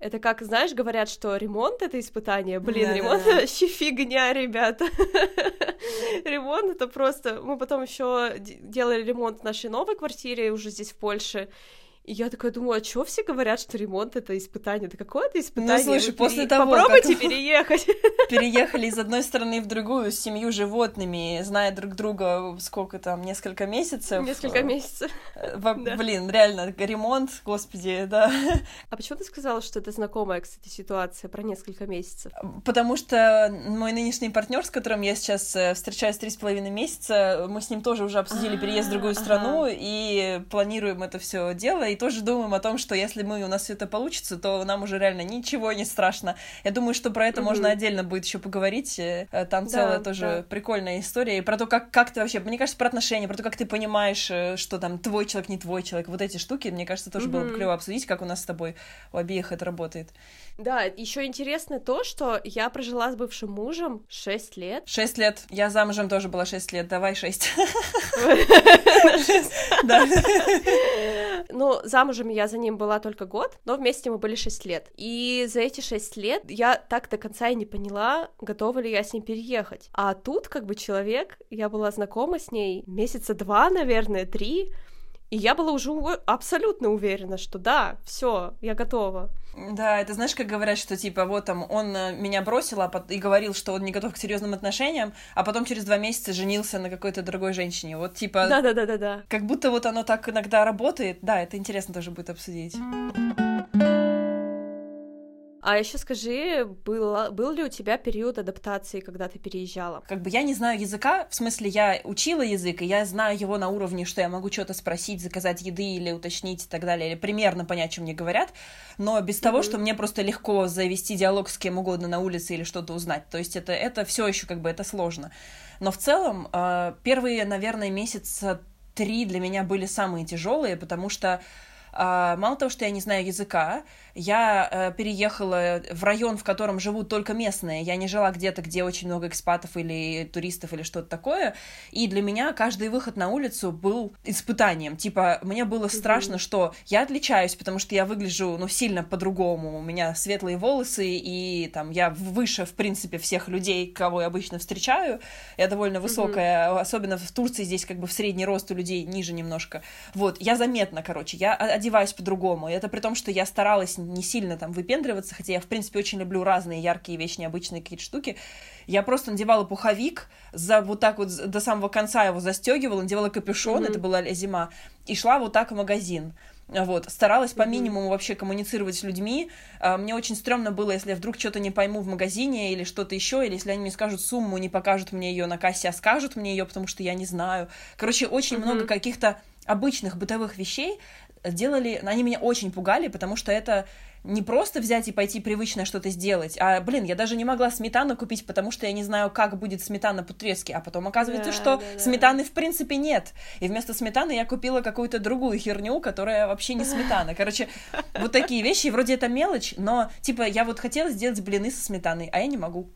Это как, знаешь, говорят, что ремонт — это испытание. Блин, да, ремонт да, вообще фигня, ребята. ремонт — это просто... Мы потом еще делали ремонт в нашей новой квартире уже здесь, в Польше, и я такая думаю, а чего все говорят, что ремонт это испытание? Это какое это испытание? Ну, слушай, Вы после пере... того, Попробуйте как... переехать. Переехали из одной страны в другую с семью животными, зная друг друга сколько там, несколько месяцев. Несколько месяцев. Э. Да. Блин, реально, ремонт, господи, да. А почему ты сказала, что это знакомая, кстати, ситуация про несколько месяцев? Потому что мой нынешний партнер, с которым я сейчас э, встречаюсь три с половиной месяца, мы с ним тоже уже обсудили переезд в другую страну и планируем это все дело и тоже думаем о том, что если мы у нас все это получится, то нам уже реально ничего не страшно. Я думаю, что про это mm-hmm. можно отдельно будет еще поговорить. Э, там да, целая тоже да. прикольная история. И про то, как, как ты вообще, мне кажется, про отношения, про то, как ты понимаешь, э, что там твой человек, не твой человек. Вот эти штуки, мне кажется, тоже mm-hmm. было бы клево обсудить, как у нас с тобой у обеих это работает. Да, еще интересно то, что я прожила с бывшим мужем 6 лет. 6 лет. Я замужем тоже была 6 лет. Давай 6. Да. Ну, замужем я за ним была только год, но вместе мы были 6 лет. И за эти 6 лет я так до конца и не поняла, готова ли я с ним переехать. А тут как бы человек, я была знакома с ней месяца два, наверное, три, и я была уже абсолютно уверена, что да, все, я готова. Да, это знаешь, как говорят, что типа вот там он э, меня бросил а и говорил, что он не готов к серьезным отношениям, а потом через два месяца женился на какой-то другой женщине. Вот типа. Да, да, да, да, да. Как будто вот оно так иногда работает. Да, это интересно тоже будет обсудить. А еще скажи, был, был ли у тебя период адаптации, когда ты переезжала? Как бы я не знаю языка, в смысле я учила язык, и я знаю его на уровне, что я могу что-то спросить, заказать еды или уточнить и так далее, или примерно понять, что мне говорят, но без mm-hmm. того, что мне просто легко завести диалог с кем угодно на улице или что-то узнать. То есть это, это все еще как бы это сложно. Но в целом э, первые, наверное, месяца три для меня были самые тяжелые, потому что мало того, что я не знаю языка, я э, переехала в район, в котором живут только местные. Я не жила где-то, где очень много экспатов или туристов или что-то такое. И для меня каждый выход на улицу был испытанием. Типа, мне было страшно, что я отличаюсь, потому что я выгляжу, ну, сильно по-другому. У меня светлые волосы, и там я выше, в принципе, всех людей, кого я обычно встречаю. Я довольно высокая, особенно в Турции здесь как бы в средний рост у людей ниже немножко. Вот, я заметна, короче, я одеваюсь по-другому. Это при том, что я старалась не сильно там выпендриваться, хотя я, в принципе, очень люблю разные яркие вещи, необычные какие-то штуки. Я просто надевала пуховик, за вот так вот до самого конца его застегивала, надевала капюшон, mm-hmm. это была зима, и шла вот так в магазин. Вот, старалась по минимуму вообще коммуницировать с людьми. А, мне очень стрёмно было, если я вдруг что-то не пойму в магазине или что-то еще, или если они мне скажут сумму, не покажут мне ее на кассе, а скажут мне ее, потому что я не знаю. Короче, очень mm-hmm. много каких-то обычных бытовых вещей, делали, они меня очень пугали, потому что это не просто взять и пойти привычно что-то сделать, а, блин, я даже не могла сметану купить, потому что я не знаю, как будет сметана по-турецки, а потом оказывается, да, что да, да. сметаны в принципе нет, и вместо сметаны я купила какую-то другую херню, которая вообще не сметана. Короче, вот такие вещи, вроде это мелочь, но, типа, я вот хотела сделать блины со сметаной, а я не могу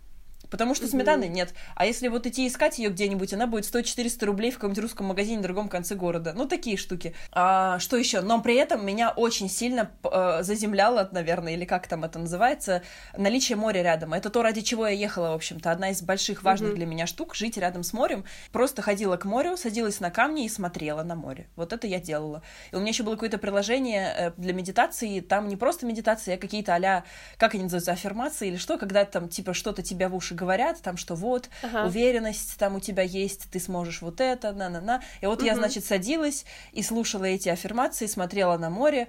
потому что сметаны нет. А если вот идти искать ее где-нибудь, она будет стоить 100-400 рублей в каком-нибудь русском магазине в другом конце города. Ну, такие штуки. А, что еще? Но при этом меня очень сильно э, заземляло, наверное, или как там это называется, наличие моря рядом. Это то, ради чего я ехала, в общем-то. Одна из больших важных mm-hmm. для меня штук — жить рядом с морем. Просто ходила к морю, садилась на камни и смотрела на море. Вот это я делала. И у меня еще было какое-то приложение э, для медитации. Там не просто медитация, а какие-то а как они называются, аффирмации или что, когда там типа что-то тебя в уши говорят, там что вот, ага. уверенность там у тебя есть, ты сможешь вот это, на-на-на. И вот угу. я, значит, садилась и слушала эти аффирмации, смотрела на море,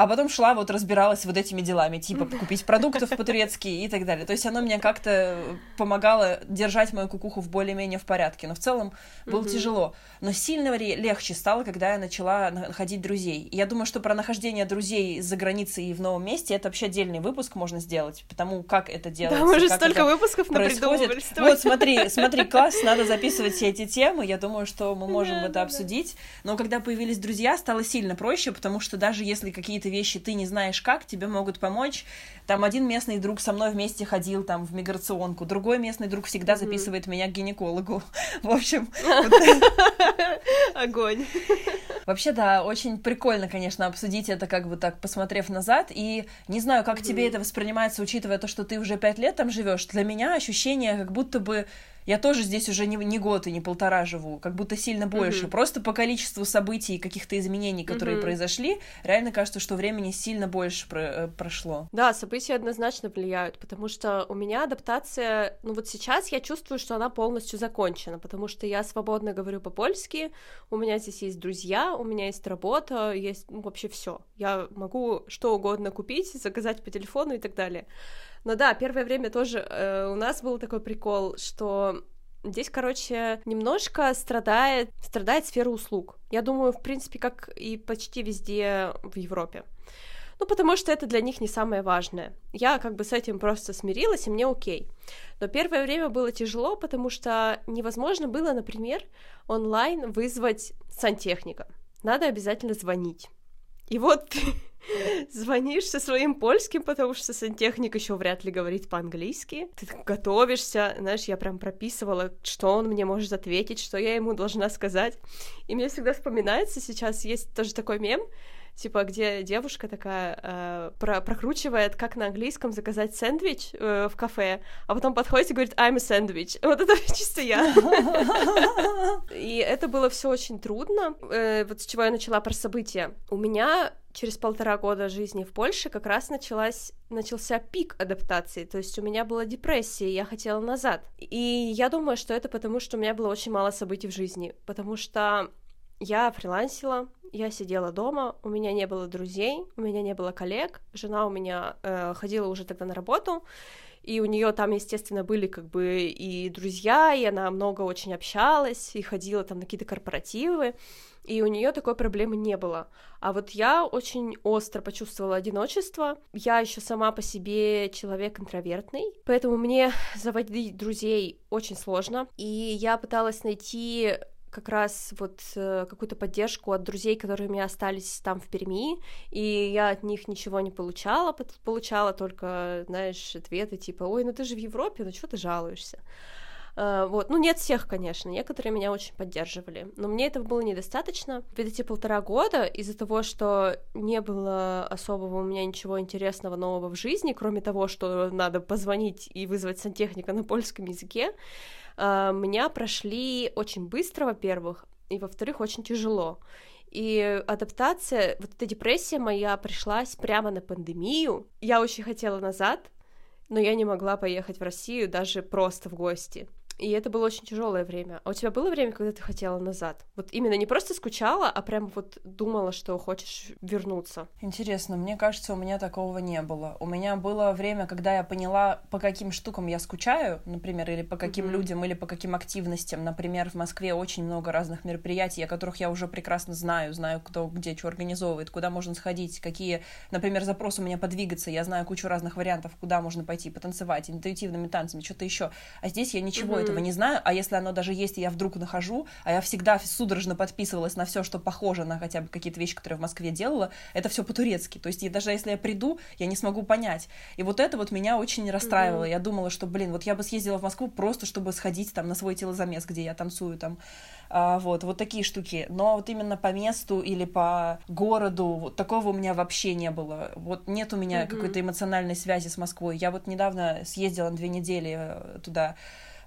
а потом шла, вот разбиралась вот этими делами, типа купить продуктов по-турецки и так далее. То есть оно мне как-то помогало держать мою кукуху в более-менее в порядке. Но в целом было mm-hmm. тяжело. Но сильно легче стало, когда я начала находить друзей. И я думаю, что про нахождение друзей за границей и в новом месте это вообще отдельный выпуск можно сделать, потому как это делается. Да, мы же столько выпусков происходит. Вот, смотри, смотри, класс, надо записывать все эти темы. Я думаю, что мы можем да, это да, обсудить. Но когда появились друзья, стало сильно проще, потому что даже если какие-то вещи ты не знаешь как, тебе могут помочь. Там один местный друг со мной вместе ходил там в миграционку, другой местный друг всегда записывает меня к гинекологу. В общем... Огонь. Вообще, да, очень прикольно, конечно, обсудить это, как бы так, посмотрев назад. И не знаю, как тебе это воспринимается, учитывая то, что ты уже пять лет там живешь. Для меня ощущение, как будто бы я тоже здесь уже не, не год и не полтора живу, как будто сильно больше. Mm-hmm. Просто по количеству событий и каких-то изменений, которые mm-hmm. произошли, реально кажется, что времени сильно больше про- э, прошло. Да, события однозначно влияют, потому что у меня адаптация, ну вот сейчас я чувствую, что она полностью закончена, потому что я свободно говорю по-польски, у меня здесь есть друзья, у меня есть работа, есть ну, вообще все. Я могу что угодно купить, заказать по телефону и так далее. Но да, первое время тоже э, у нас был такой прикол, что Здесь, короче, немножко страдает, страдает сфера услуг. Я думаю, в принципе, как и почти везде в Европе. Ну, потому что это для них не самое важное. Я как бы с этим просто смирилась, и мне окей. Но первое время было тяжело, потому что невозможно было, например, онлайн вызвать сантехника. Надо обязательно звонить. И вот звонишь со своим польским, потому что сантехник еще вряд ли говорит по-английски. Ты готовишься, знаешь, я прям прописывала, что он мне может ответить, что я ему должна сказать. И мне всегда вспоминается сейчас, есть тоже такой мем, типа, где девушка такая э, про прокручивает, как на английском заказать сэндвич э, в кафе, а потом подходит и говорит I'm a sandwich. Вот это чисто я. И это было все очень трудно. Э, вот с чего я начала про события. У меня через полтора года жизни в Польше как раз началась, начался пик адаптации, то есть у меня была депрессия, и я хотела назад. И я думаю, что это потому, что у меня было очень мало событий в жизни, потому что я фрилансила, я сидела дома, у меня не было друзей, у меня не было коллег, жена у меня э, ходила уже тогда на работу, и у нее там, естественно, были как бы и друзья, и она много очень общалась, и ходила там на какие-то корпоративы, и у нее такой проблемы не было. А вот я очень остро почувствовала одиночество. Я еще сама по себе человек интровертный, поэтому мне заводить друзей очень сложно. И я пыталась найти как раз вот э, какую-то поддержку от друзей, которые у меня остались там в Перми, и я от них ничего не получала, получала только, знаешь, ответы типа, ой, ну ты же в Европе, ну что ты жалуешься? Uh, вот, ну нет всех, конечно, некоторые меня очень поддерживали, но мне этого было недостаточно. В эти полтора года из-за того, что не было особого у меня ничего интересного нового в жизни, кроме того, что надо позвонить и вызвать сантехника на польском языке, uh, меня прошли очень быстро, во-первых, и во-вторых, очень тяжело. И адаптация, вот эта депрессия моя пришлась прямо на пандемию. Я очень хотела назад, но я не могла поехать в Россию даже просто в гости. И это было очень тяжелое время. А у тебя было время, когда ты хотела назад? Вот именно не просто скучала, а прям вот думала, что хочешь вернуться. Интересно, мне кажется, у меня такого не было. У меня было время, когда я поняла, по каким штукам я скучаю, например, или по каким mm-hmm. людям, или по каким активностям. Например, в Москве очень много разных мероприятий, о которых я уже прекрасно знаю, знаю, кто где что организовывает, куда можно сходить, какие, например, запросы у меня подвигаться. Я знаю кучу разных вариантов, куда можно пойти потанцевать, интуитивными танцами, что-то еще. А здесь я ничего mm-hmm этого не знаю, а если оно даже есть, и я вдруг нахожу, а я всегда судорожно подписывалась на все, что похоже на хотя бы какие-то вещи, которые я в Москве делала, это все по-турецки. То есть даже если я приду, я не смогу понять. И вот это вот меня очень расстраивало. Mm-hmm. Я думала, что, блин, вот я бы съездила в Москву просто, чтобы сходить там на свой телозамес, где я танцую там. А, вот, вот такие штуки. Но вот именно по месту или по городу, вот такого у меня вообще не было. Вот нет у меня mm-hmm. какой-то эмоциональной связи с Москвой. Я вот недавно съездила на две недели э, туда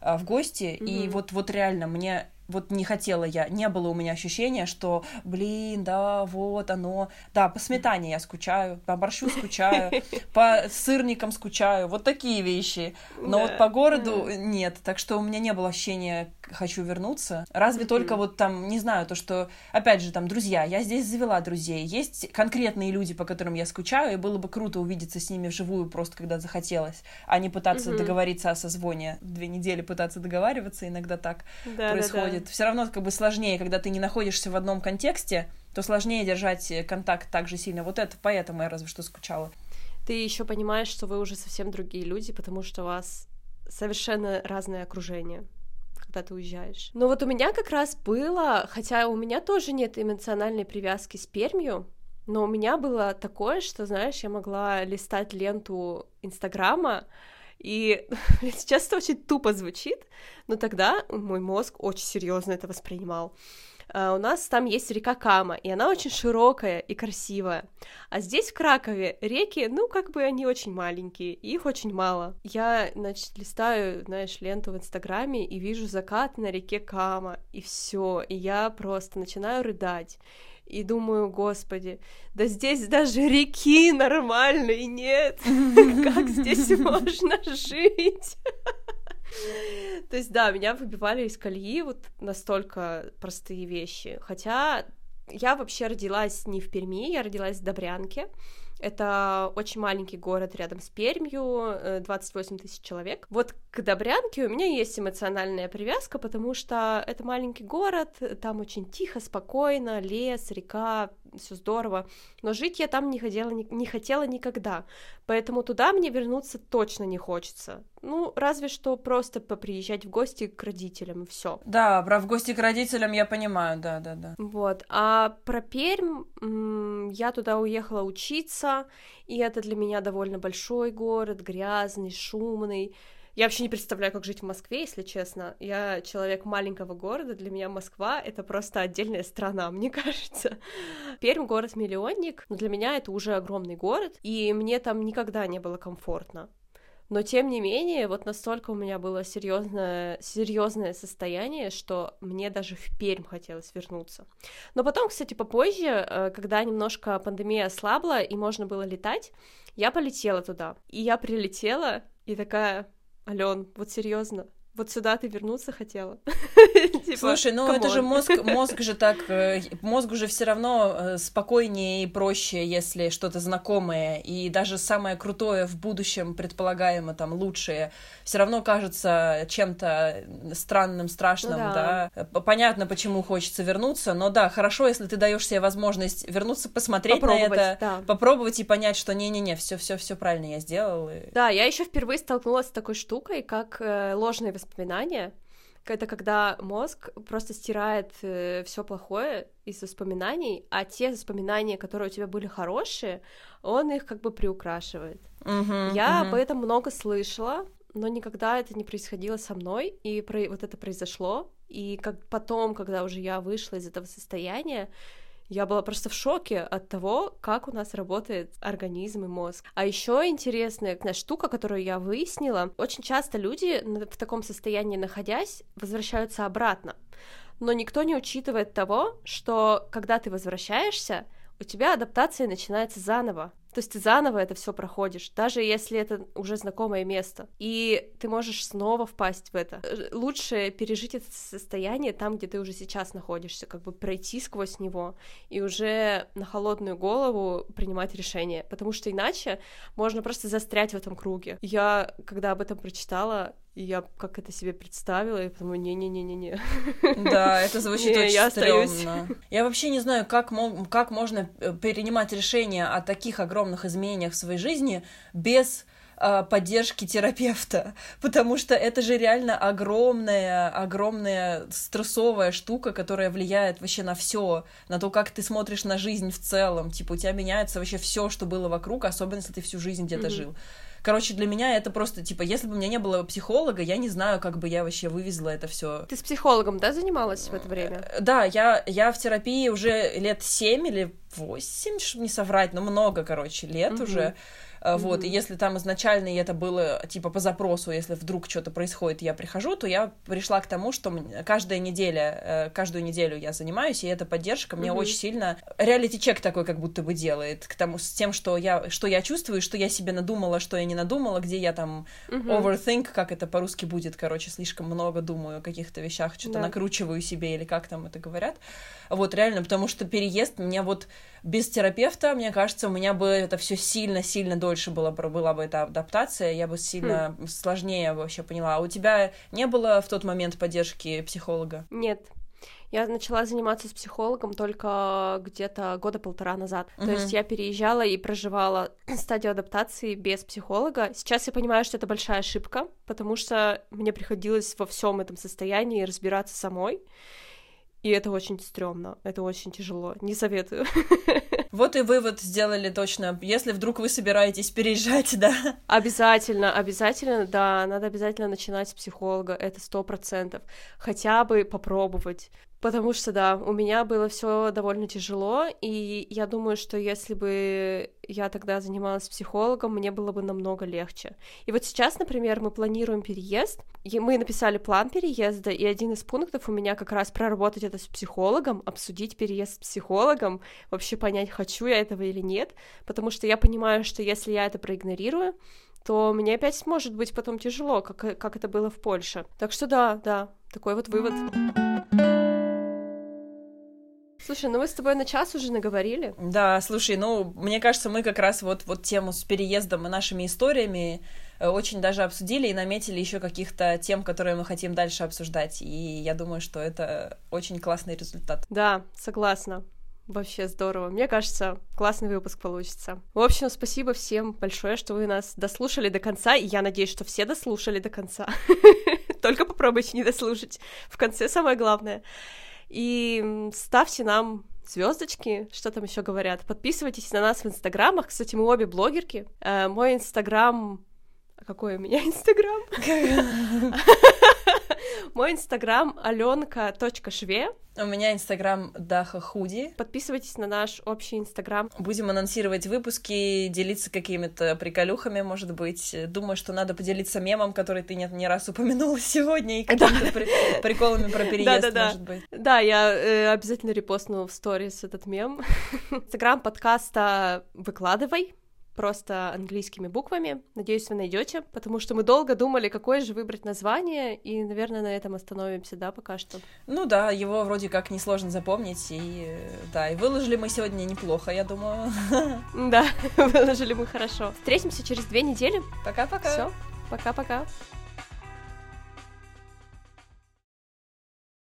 в гости, mm-hmm. и вот, вот реально мне вот не хотела я, не было у меня ощущения, что, блин, да, вот оно, да, по сметане я скучаю, по борщу скучаю, по сырникам скучаю, вот такие вещи, но вот по городу нет, так что у меня не было ощущения хочу вернуться, разве только вот там, не знаю, то, что, опять же, там, друзья, я здесь завела друзей, есть конкретные люди, по которым я скучаю, и было бы круто увидеться с ними вживую просто, когда захотелось, а не пытаться договориться о созвоне, две недели пытаться договариваться, иногда так происходит, происходит. Все равно как бы сложнее, когда ты не находишься в одном контексте, то сложнее держать контакт так же сильно. Вот это поэтому я разве что скучала. Ты еще понимаешь, что вы уже совсем другие люди, потому что у вас совершенно разное окружение когда ты уезжаешь. Но вот у меня как раз было, хотя у меня тоже нет эмоциональной привязки с Пермью, но у меня было такое, что, знаешь, я могла листать ленту Инстаграма, и сейчас это очень тупо звучит, но тогда мой мозг очень серьезно это воспринимал. Uh, у нас там есть река Кама, и она очень широкая и красивая. А здесь, в Кракове, реки, ну, как бы они очень маленькие, их очень мало. Я, значит, листаю, знаешь, ленту в Инстаграме и вижу закат на реке Кама, и все, и я просто начинаю рыдать и думаю, господи, да здесь даже реки нормальной нет, как здесь можно жить? То есть, да, меня выбивали из колеи вот настолько простые вещи. Хотя я вообще родилась не в Перми, я родилась в Добрянке. Это очень маленький город рядом с Пермью, 28 э, тысяч человек. Вот к Добрянке у меня есть эмоциональная привязка, потому что это маленький город, там очень тихо, спокойно, лес, река, все здорово, но жить я там не хотела, не, не хотела никогда, поэтому туда мне вернуться точно не хочется. Ну, разве что просто поприезжать в гости к родителям, и все. Да, про в гости к родителям я понимаю, да, да, да. Вот, а про Пермь я туда уехала учиться, и это для меня довольно большой город, грязный, шумный, я вообще не представляю, как жить в Москве, если честно. Я человек маленького города, для меня Москва — это просто отдельная страна, мне кажется. Пермь — город-миллионник, но для меня это уже огромный город, и мне там никогда не было комфортно. Но тем не менее, вот настолько у меня было серьезное, серьезное состояние, что мне даже в Пермь хотелось вернуться. Но потом, кстати, попозже, э, когда немножко пандемия ослабла и можно было летать, я полетела туда. И я прилетела и такая, Ален, вот серьезно, вот сюда ты вернуться хотела. типа, Слушай, ну это же мозг, мозг же так, э, мозгу же все равно э, спокойнее и проще, если что-то знакомое, и даже самое крутое в будущем, предполагаемо там лучшее, все равно кажется чем-то странным, страшным, ну, да. да. Понятно, почему хочется вернуться, но да, хорошо, если ты даешь себе возможность вернуться, посмотреть на это, да. попробовать и понять, что не-не-не, все, все, все правильно я сделал. И... Да, я еще впервые столкнулась с такой штукой, как э, ложные воспоминания. Это когда мозг просто стирает э, все плохое из воспоминаний, а те воспоминания, которые у тебя были хорошие, он их как бы приукрашивает. Uh-huh, Я uh-huh. об этом много слышала, но никогда это не происходило со мной, и про... вот это произошло. И как потом, когда уже я вышла из этого состояния, я была просто в шоке от того, как у нас работает организм и мозг. А еще интересная штука, которую я выяснила, очень часто люди в таком состоянии находясь возвращаются обратно. Но никто не учитывает того, что когда ты возвращаешься, у тебя адаптация начинается заново. То есть ты заново это все проходишь, даже если это уже знакомое место. И ты можешь снова впасть в это. Лучше пережить это состояние там, где ты уже сейчас находишься, как бы пройти сквозь него и уже на холодную голову принимать решение. Потому что иначе можно просто застрять в этом круге. Я, когда об этом прочитала, и я как это себе представила, и подумала, не-не-не-не-не. Да, это звучит очень я стрёмно. Я вообще не знаю, как, как можно э, принимать решения о таких огромных изменениях в своей жизни без э, поддержки терапевта, потому что это же реально огромная, огромная стрессовая штука, которая влияет вообще на все, на то, как ты смотришь на жизнь в целом. Типа у тебя меняется вообще все, что было вокруг, особенно если ты всю жизнь где-то mm-hmm. жил. Короче, для меня это просто, типа, если бы у меня не было психолога, я не знаю, как бы я вообще вывезла это все. Ты с психологом, да, занималась в это время? Э, да, я, я в терапии уже лет семь или восемь, чтобы не соврать, но много, короче, лет mm-hmm. уже. Mm-hmm. Вот, и если там изначально это было типа по запросу, если вдруг что-то происходит, я прихожу, то я пришла к тому, что каждая неделя, э, каждую неделю я занимаюсь, и эта поддержка мне mm-hmm. очень сильно реалити-чек такой как будто бы делает к тому, с тем, что я, что я чувствую, что я себе надумала, что я не надумала, где я там mm-hmm. overthink, как это по-русски будет, короче, слишком много думаю о каких-то вещах, что-то да. накручиваю себе или как там это говорят. Вот, реально, потому что переезд мне вот без терапевта, мне кажется, у меня бы это все сильно-сильно дольше было, была бы эта адаптация, я бы сильно хм. сложнее вообще поняла. А у тебя не было в тот момент поддержки психолога? Нет. Я начала заниматься с психологом только где-то года полтора назад. Uh-huh. То есть я переезжала и проживала стадию адаптации без психолога. Сейчас я понимаю, что это большая ошибка, потому что мне приходилось во всем этом состоянии разбираться самой. И это очень стрёмно, это очень тяжело. Не советую. Вот и вывод сделали точно. Если вдруг вы собираетесь переезжать, да? Обязательно, обязательно, да, надо обязательно начинать с психолога, это сто процентов. Хотя бы попробовать. Потому что, да, у меня было все довольно тяжело, и я думаю, что если бы я тогда занималась психологом, мне было бы намного легче. И вот сейчас, например, мы планируем переезд, и мы написали план переезда, и один из пунктов у меня как раз проработать это с психологом, обсудить переезд с психологом, вообще понять, хочу я этого или нет, потому что я понимаю, что если я это проигнорирую, то мне опять может быть потом тяжело, как, как это было в Польше. Так что да, да, такой вот вывод. Слушай, ну мы с тобой на час уже наговорили. Да, слушай, ну, мне кажется, мы как раз вот, вот тему с переездом и нашими историями э, очень даже обсудили и наметили еще каких-то тем, которые мы хотим дальше обсуждать. И я думаю, что это очень классный результат. Да, согласна. Вообще здорово. Мне кажется, классный выпуск получится. В общем, спасибо всем большое, что вы нас дослушали до конца, и я надеюсь, что все дослушали до конца. Только попробуйте не дослушать. В конце самое главное. И ставьте нам звездочки, что там еще говорят. Подписывайтесь на нас в инстаграмах. Кстати, мы обе блогерки. Э, мой инстаграм... Какой у меня инстаграм? Мой инстаграм аленка.шве. У меня инстаграм Даха Худи. Подписывайтесь на наш общий инстаграм. Будем анонсировать выпуски, делиться какими-то приколюхами, может быть. Думаю, что надо поделиться мемом, который ты не, не раз упомянула сегодня, и какими-то при, приколами про переезд, может быть. Да, я э, обязательно репостну в сторис этот мем. Инстаграм подкаста «Выкладывай», просто английскими буквами. Надеюсь, вы найдете, потому что мы долго думали, какое же выбрать название, и, наверное, на этом остановимся, да, пока что. Ну да, его вроде как несложно запомнить, и да, и выложили мы сегодня неплохо, я думаю. Да, выложили мы хорошо. Встретимся через две недели. Пока-пока. Все, пока-пока.